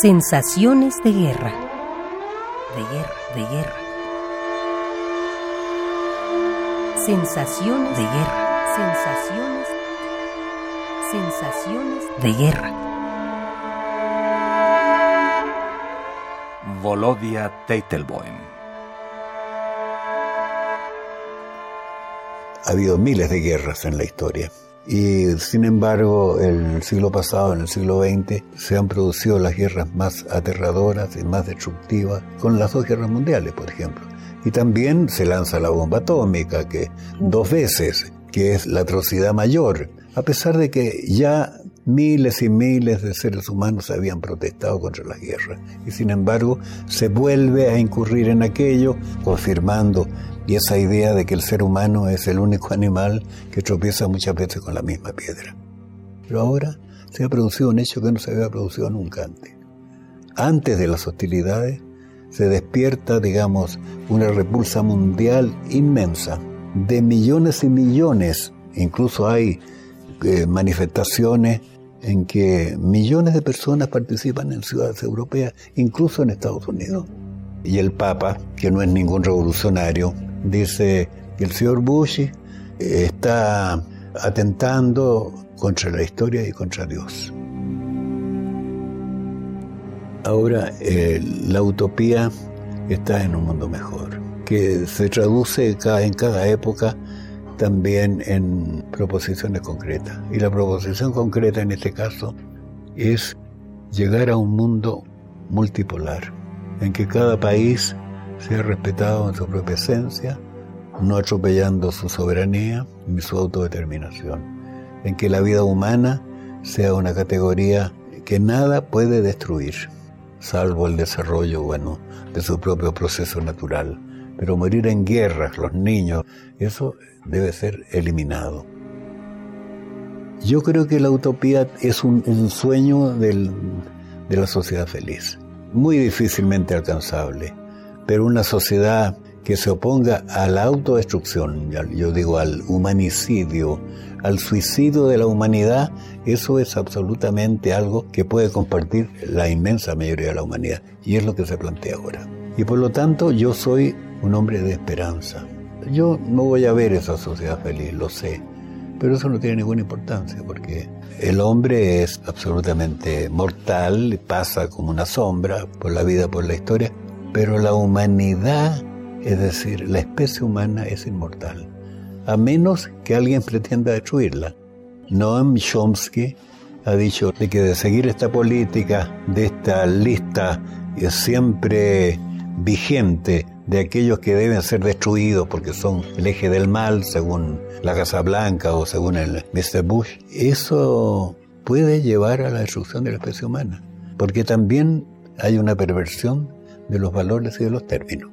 Sensaciones de guerra. De guerra, de guerra. Sensaciones de guerra. Sensaciones. Sensaciones de guerra. Volodia Teitelboim. Ha habido miles de guerras en la historia. Y sin embargo, el siglo pasado, en el siglo XX, se han producido las guerras más aterradoras y más destructivas, con las dos guerras mundiales, por ejemplo. Y también se lanza la bomba atómica, que dos veces, que es la atrocidad mayor, a pesar de que ya miles y miles de seres humanos habían protestado contra la guerra. Y sin embargo, se vuelve a incurrir en aquello, confirmando y esa idea de que el ser humano es el único animal que tropieza muchas veces con la misma piedra. Pero ahora se ha producido un hecho que no se había producido nunca antes. Antes de las hostilidades se despierta, digamos, una repulsa mundial inmensa de millones y millones. Incluso hay eh, manifestaciones en que millones de personas participan en ciudades europeas, incluso en Estados Unidos. Y el Papa, que no es ningún revolucionario, dice que el señor Bush está atentando contra la historia y contra Dios. Ahora eh, la utopía está en un mundo mejor, que se traduce en cada época también en proposiciones concretas. Y la proposición concreta en este caso es llegar a un mundo multipolar, en que cada país sea respetado en su propia esencia, no atropellando su soberanía ni su autodeterminación, en que la vida humana sea una categoría que nada puede destruir, salvo el desarrollo, bueno, de su propio proceso natural. Pero morir en guerras, los niños, eso debe ser eliminado. Yo creo que la utopía es un, sueño de la sociedad feliz, muy difícilmente alcanzable pero una sociedad que se oponga a la autodestrucción, yo digo al humanicidio, al suicidio de la humanidad, eso es absolutamente algo que puede compartir la inmensa mayoría de la humanidad. Y es lo que se plantea ahora. Y por lo tanto yo soy un hombre de esperanza. Yo no voy a ver esa sociedad feliz, lo sé, pero eso no tiene ninguna importancia porque el hombre es absolutamente mortal, pasa como una sombra por la vida, por la historia, pero la humanidad, es decir, la especie humana es inmortal, a menos que alguien pretenda destruirla. Noam Chomsky ha dicho de que de seguir esta política, de esta lista siempre vigente de aquellos que deben ser destruidos porque son el eje del mal, según la Casa Blanca o según el Mr. Bush, eso puede llevar a la destrucción de la especie humana, porque también hay una perversión de los valores y de los términos.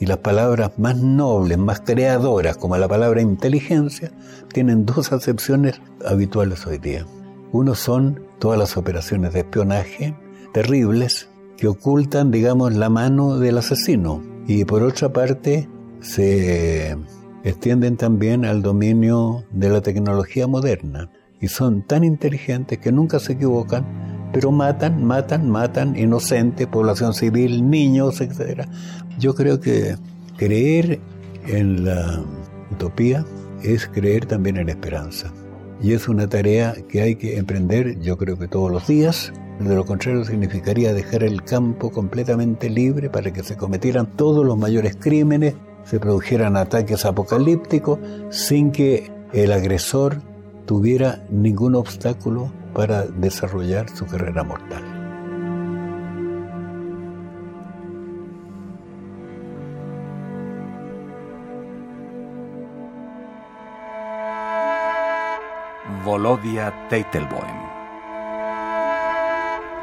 Y las palabras más nobles, más creadoras, como la palabra inteligencia, tienen dos acepciones habituales hoy día. Uno son todas las operaciones de espionaje terribles que ocultan, digamos, la mano del asesino. Y por otra parte, se extienden también al dominio de la tecnología moderna. Y son tan inteligentes que nunca se equivocan pero matan, matan, matan inocentes, población civil, niños, etc. Yo creo que creer en la utopía es creer también en esperanza. Y es una tarea que hay que emprender, yo creo que todos los días. De lo contrario significaría dejar el campo completamente libre para que se cometieran todos los mayores crímenes, se produjeran ataques apocalípticos sin que el agresor tuviera ningún obstáculo para desarrollar su carrera mortal. Volodia Teitelboim.